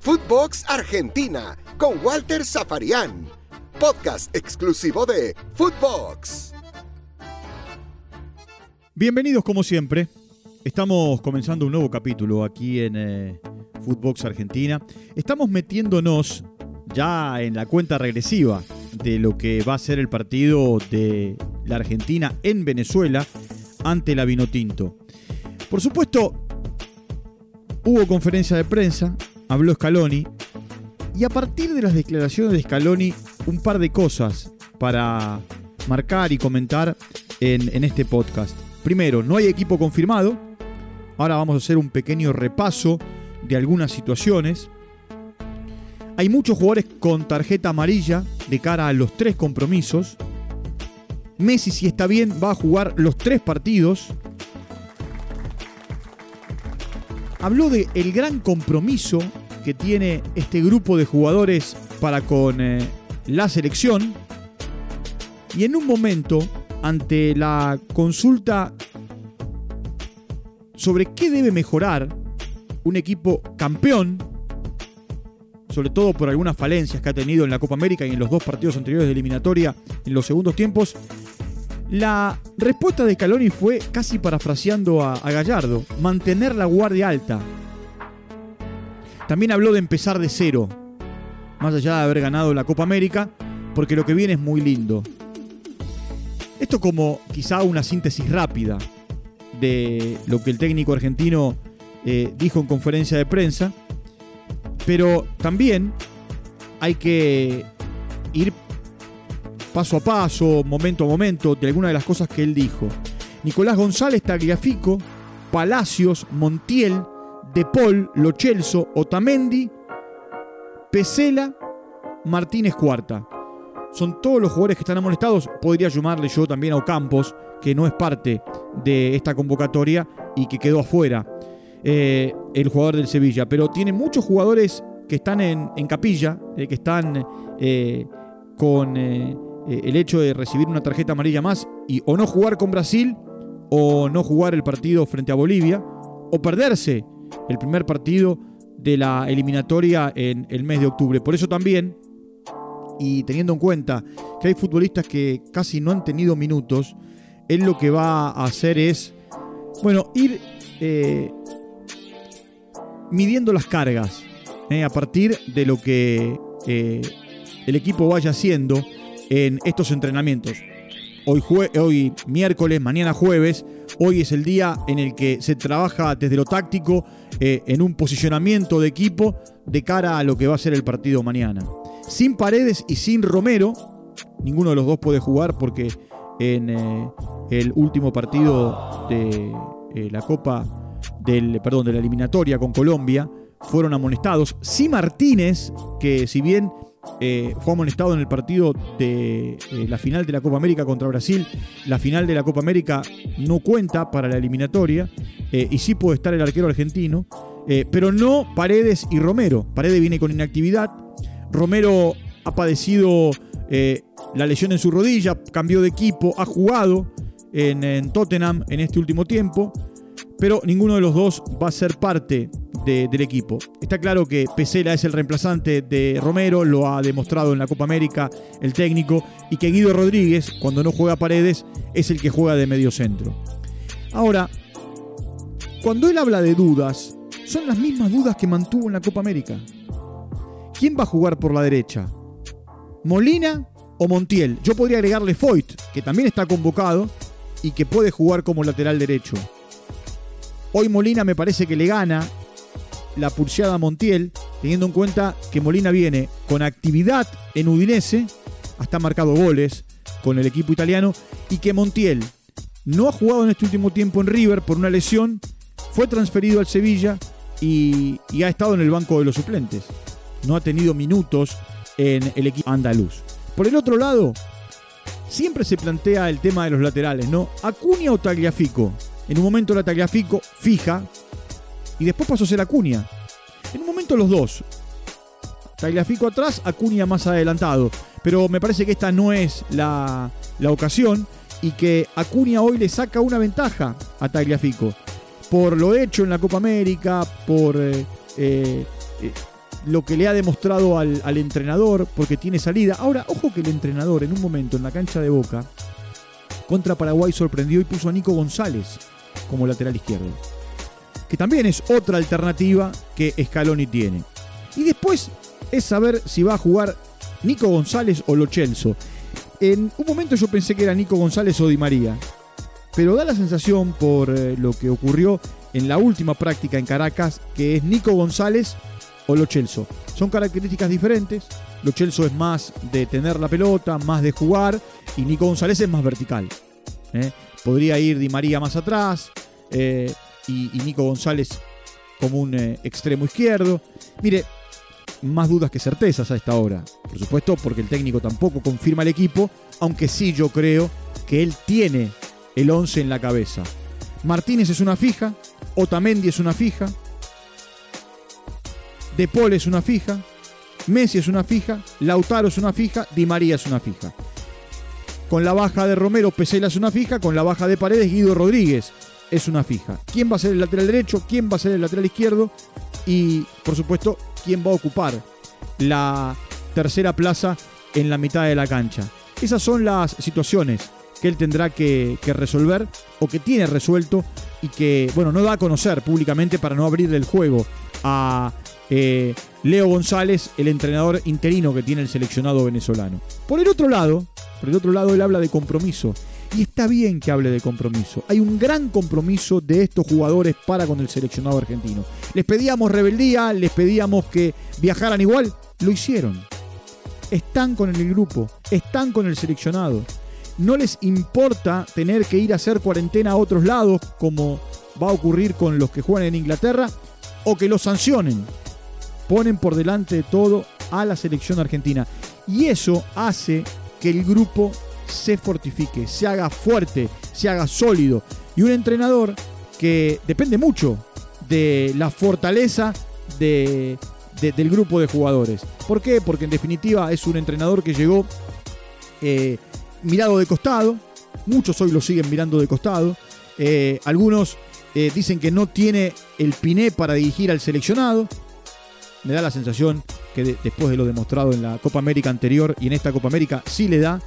Footbox Argentina con Walter Zafarian. Podcast exclusivo de Footbox. Bienvenidos como siempre. Estamos comenzando un nuevo capítulo aquí en eh, Footbox Argentina. Estamos metiéndonos ya en la cuenta regresiva de lo que va a ser el partido de la Argentina en Venezuela ante la Vinotinto. Por supuesto, hubo conferencia de prensa, habló Scaloni, y a partir de las declaraciones de Scaloni, un par de cosas para marcar y comentar en, este podcast. Primero, no hay equipo confirmado. Ahora vamos a hacer un pequeño repaso de algunas situaciones. Hay muchos jugadores con tarjeta amarilla de cara a los tres compromisos. Messi, si está bien, va a jugar los tres partidos. Habló de el gran compromiso que tiene este grupo de jugadores para con eh, la selección. Y en un momento, ante la consulta sobre qué debe mejorar un equipo campeón, sobre todo por algunas falencias que ha tenido en la Copa América y en los dos partidos anteriores de eliminatoria en los segundos tiempos, la respuesta de Caloni fue casi parafraseando a, a Gallardo, mantener la guardia alta. También habló de empezar de cero, más allá de haber ganado la Copa América, porque lo que viene es muy lindo. Esto como quizá una síntesis rápida de lo que el técnico argentino eh, dijo en conferencia de prensa, pero también hay que ir paso a paso, momento a momento, de algunas de las cosas que él dijo. Nicolás González, Tagliafico, Palacios, Montiel, De Paul, Lochelso, Otamendi, Pesela, Martínez Cuarta. Son todos los jugadores que están amonestados. Podría llamarle yo también a Ocampos, que no es parte de esta convocatoria y que quedó afuera. Eh, el jugador del Sevilla, pero tiene muchos jugadores que están en, capilla, eh, que están eh, con el hecho de recibir una tarjeta amarilla más y o no jugar con Brasil o no jugar el partido frente a Bolivia o perderse el primer partido de la eliminatoria en el mes de octubre. Por eso también, y teniendo en cuenta que hay futbolistas que casi no han tenido minutos, él lo que va a hacer es, bueno, ir midiendo las cargas eh, a partir de lo que eh, el equipo vaya haciendo en estos entrenamientos. Hoy, hoy miércoles, mañana jueves, hoy es el día en el que se trabaja desde lo táctico eh, en un posicionamiento de equipo de cara a lo que va a ser el partido mañana. Sin Paredes y sin Romero, ninguno de los dos puede jugar porque en el último partido de la Copa del, perdón, de la eliminatoria con Colombia fueron amonestados. Sí Martínez, que si bien eh, fue amonestado en el partido de eh, la final de la Copa América contra Brasil, la final de la Copa América no cuenta para la eliminatoria eh, y sí puede estar el arquero argentino, pero no Paredes y Romero. Paredes viene con inactividad, Romero ha padecido la lesión en su rodilla, cambió de equipo, ha jugado en Tottenham en este último tiempo pero ninguno de los dos va a ser parte del equipo. Está claro que Pesela es el reemplazante de Romero, lo ha demostrado en la Copa América el técnico, y que Guido Rodríguez, cuando no juega Paredes, es el que juega de medio centro. Ahora, cuando él habla de dudas, son las mismas dudas que mantuvo en la Copa América. ¿Quién va a jugar por la derecha? ¿Molina o Montiel? Yo podría agregarle Foyt, que también está convocado y que puede jugar como lateral derecho. Hoy Molina me parece que le gana la pulseada Montiel, teniendo en cuenta que Molina viene con actividad en Udinese, hasta marcado goles con el equipo italiano, y que Montiel no ha jugado en este último tiempo en River por una lesión, fue transferido al Sevilla y, y ha estado en el banco de los suplentes. No ha tenido minutos en el equipo andaluz. Por el otro lado, siempre se plantea el tema de los laterales, ¿no? Acuña o Tagliafico. En un momento la Tagliafico fija y después pasó a ser Acuña. En un momento los dos. Tagliafico atrás, Acuña más adelantado. Pero me parece que esta no es la, la ocasión y que Acuña hoy le saca una ventaja a Tagliafico. por lo hecho en la Copa América, por eh, eh, eh, lo que le ha demostrado al, al entrenador, porque tiene salida. Ahora, ojo que el entrenador en un momento en la cancha de Boca contra Paraguay sorprendió y puso a Nico González como lateral izquierdo. Que también es otra alternativa que Scaloni tiene. Y después es saber si va a jugar Nico González o Lo Celso. En un momento yo pensé que era Nico González o Di María. Pero da la sensación por eh, lo que ocurrió en la última práctica en Caracas que es Nico González o Lo Celso. Son características diferentes. Lo Celso es más de tener la pelota, más de jugar. Y Nico González es más vertical. ¿eh? Podría ir Di María más atrás. eh, y, Nico González como un eh, extremo izquierdo. Mire, más dudas que certezas a esta hora. Por supuesto, porque el técnico tampoco confirma el equipo, aunque sí yo creo que él tiene el 11 en la cabeza. Martínez es una fija, Otamendi es una fija, De Paul es una fija, Messi es una fija, Lautaro es una fija, Di María es una fija. Con la baja de Romero, Pesela es una fija, con la baja de Paredes, Guido Rodríguez es una fija. ¿Quién va a ser el lateral derecho? ¿Quién va a ser el lateral izquierdo? Y, por supuesto, quién va a ocupar la tercera plaza en la mitad de la cancha. Esas son las situaciones que él tendrá que, resolver o que tiene resuelto y que, bueno, no da a conocer públicamente para no abrirle el juego a eh, Leo González, el entrenador interino que tiene el seleccionado venezolano. Por el otro lado, por el otro lado, él habla de compromiso. Y está bien que hable de compromiso. Hay un gran compromiso de estos jugadores para con el seleccionado argentino. Les pedíamos rebeldía, les pedíamos que viajaran igual. Lo hicieron. Están con el grupo, están con el seleccionado. No les importa tener que ir a hacer cuarentena a otros lados, como va a ocurrir con los que juegan en Inglaterra, o que los sancionen. Ponen por delante de todo a la selección argentina. Y eso hace que el grupo se fortifique, se haga fuerte, se haga sólido. Y un entrenador que depende mucho de la fortaleza de, de- del grupo de jugadores. ¿Por qué? Porque en definitiva es un entrenador que llegó eh, mirado de costado. Muchos hoy lo siguen mirando de costado. Eh, algunos eh, dicen que no tiene el piné para dirigir al seleccionado. Me da la sensación que de- después de lo demostrado en la Copa América anterior y en esta Copa América sí le da.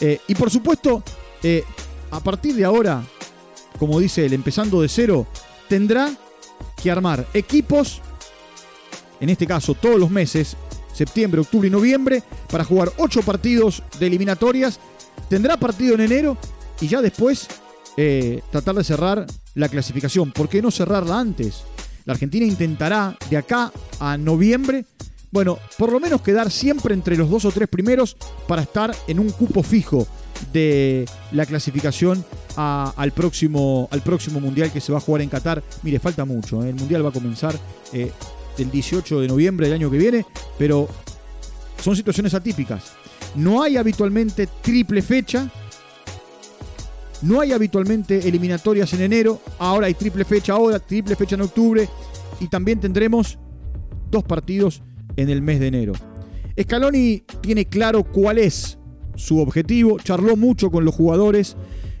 Eh, y por supuesto, eh, a partir de ahora, como dice él, empezando de cero, tendrá que armar equipos, en este caso todos los meses, septiembre, octubre y noviembre, para jugar ocho partidos de eliminatorias. Tendrá partido en enero y ya después eh, tratar de cerrar la clasificación. ¿Por qué no cerrarla antes? La Argentina intentará de acá a noviembre, bueno, por lo menos quedar siempre entre los dos o tres primeros para estar en un cupo fijo de la clasificación al, próximo, al próximo Mundial que se va a jugar en Qatar. Mire, falta mucho. ¿eh? El Mundial va a comenzar eh, el 18 de noviembre del año que viene, pero son situaciones atípicas. No hay habitualmente triple fecha. No hay habitualmente eliminatorias en enero. Ahora hay triple fecha ahora, triple fecha en octubre. Y también tendremos dos partidos en el mes de enero. Scaloni tiene claro cuál es su objetivo. Charló mucho con los jugadores.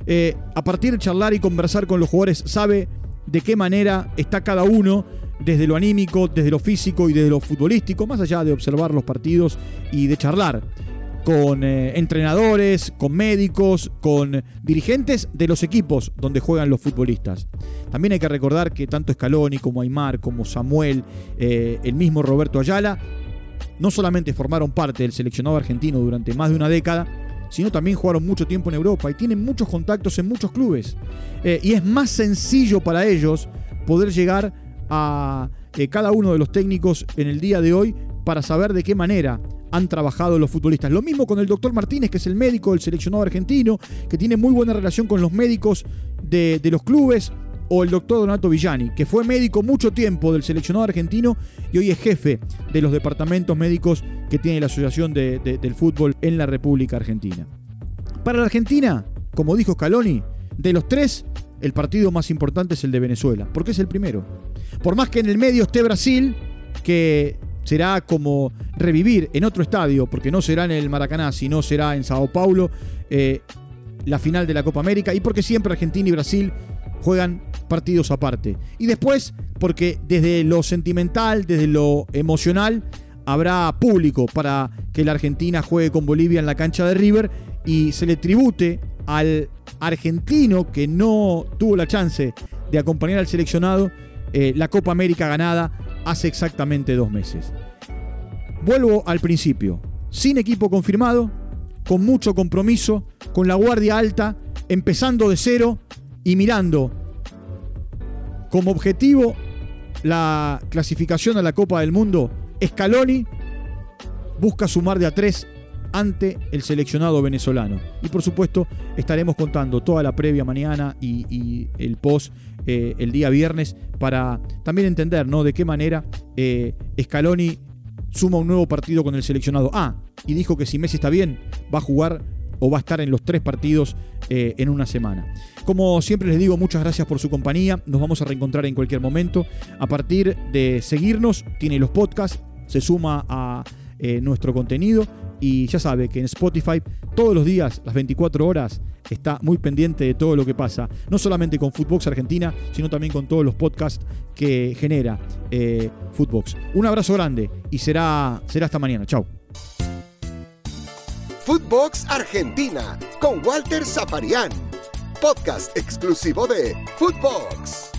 Eh, a partir de charlar y conversar con los jugadores, sabe de qué manera está cada uno desde lo anímico, desde lo físico y desde lo futbolístico, más allá de observar los partidos y de charlar con eh, entrenadores, con médicos, con dirigentes de los equipos donde juegan los futbolistas. También hay que recordar que tanto Scaloni como Aymar, como Samuel, eh, el mismo Roberto Ayala, no solamente formaron parte del seleccionado argentino durante más de una década, sino también jugaron mucho tiempo en Europa y tienen muchos contactos en muchos clubes. Eh, y es más sencillo para ellos poder llegar a cada uno de los técnicos en el día de hoy para saber de qué manera han trabajado los futbolistas. Lo mismo con el doctor Martínez, que es el médico del seleccionado argentino, que tiene muy buena relación con los médicos de, los clubes, o el doctor Donato Villani, que fue médico mucho tiempo del seleccionado argentino y hoy es jefe de los departamentos médicos que tiene la Asociación de- de- del Fútbol en la República Argentina. Para la Argentina, como dijo Scaloni, de los tres, el partido más importante es el de Venezuela, porque es el primero. Por más que en el medio esté Brasil, que será como revivir en otro estadio, porque no será en el Maracaná, sino será en Sao Paulo, eh, la final de la Copa América, y porque siempre Argentina y Brasil juegan partidos aparte. Y después, porque desde lo sentimental, desde lo emocional, habrá público para que la Argentina juegue con Bolivia en la cancha de River y se le tribute al argentino que no tuvo la chance de acompañar al seleccionado eh, la Copa América ganada hace exactamente dos meses. Vuelvo al principio, sin equipo confirmado, con mucho compromiso, con la guardia alta, empezando de cero y mirando como objetivo la clasificación a la Copa del Mundo, Scaloni busca sumar de a tres ante el seleccionado venezolano. Y por supuesto estaremos contando toda la previa mañana y, el post eh, el día viernes para también entender ¿no? de qué manera eh, Scaloni suma un nuevo partido con el seleccionado A y dijo que si Messi está bien va a jugar o va a estar en los tres partidos eh, en una semana. Como siempre les digo, muchas gracias por su compañía. Nos vamos a reencontrar en cualquier momento. A partir de seguirnos, tiene los podcasts, se suma a eh, nuestro contenido y ya sabe que en Spotify todos los días, las 24 horas, está muy pendiente de todo lo que pasa, no solamente con Footbox Argentina, sino también con todos los podcasts que genera eh, Footbox. Un abrazo grande y será, será hasta mañana. Chao. Footbox Argentina con Walter Zafarian, podcast exclusivo de Footbox.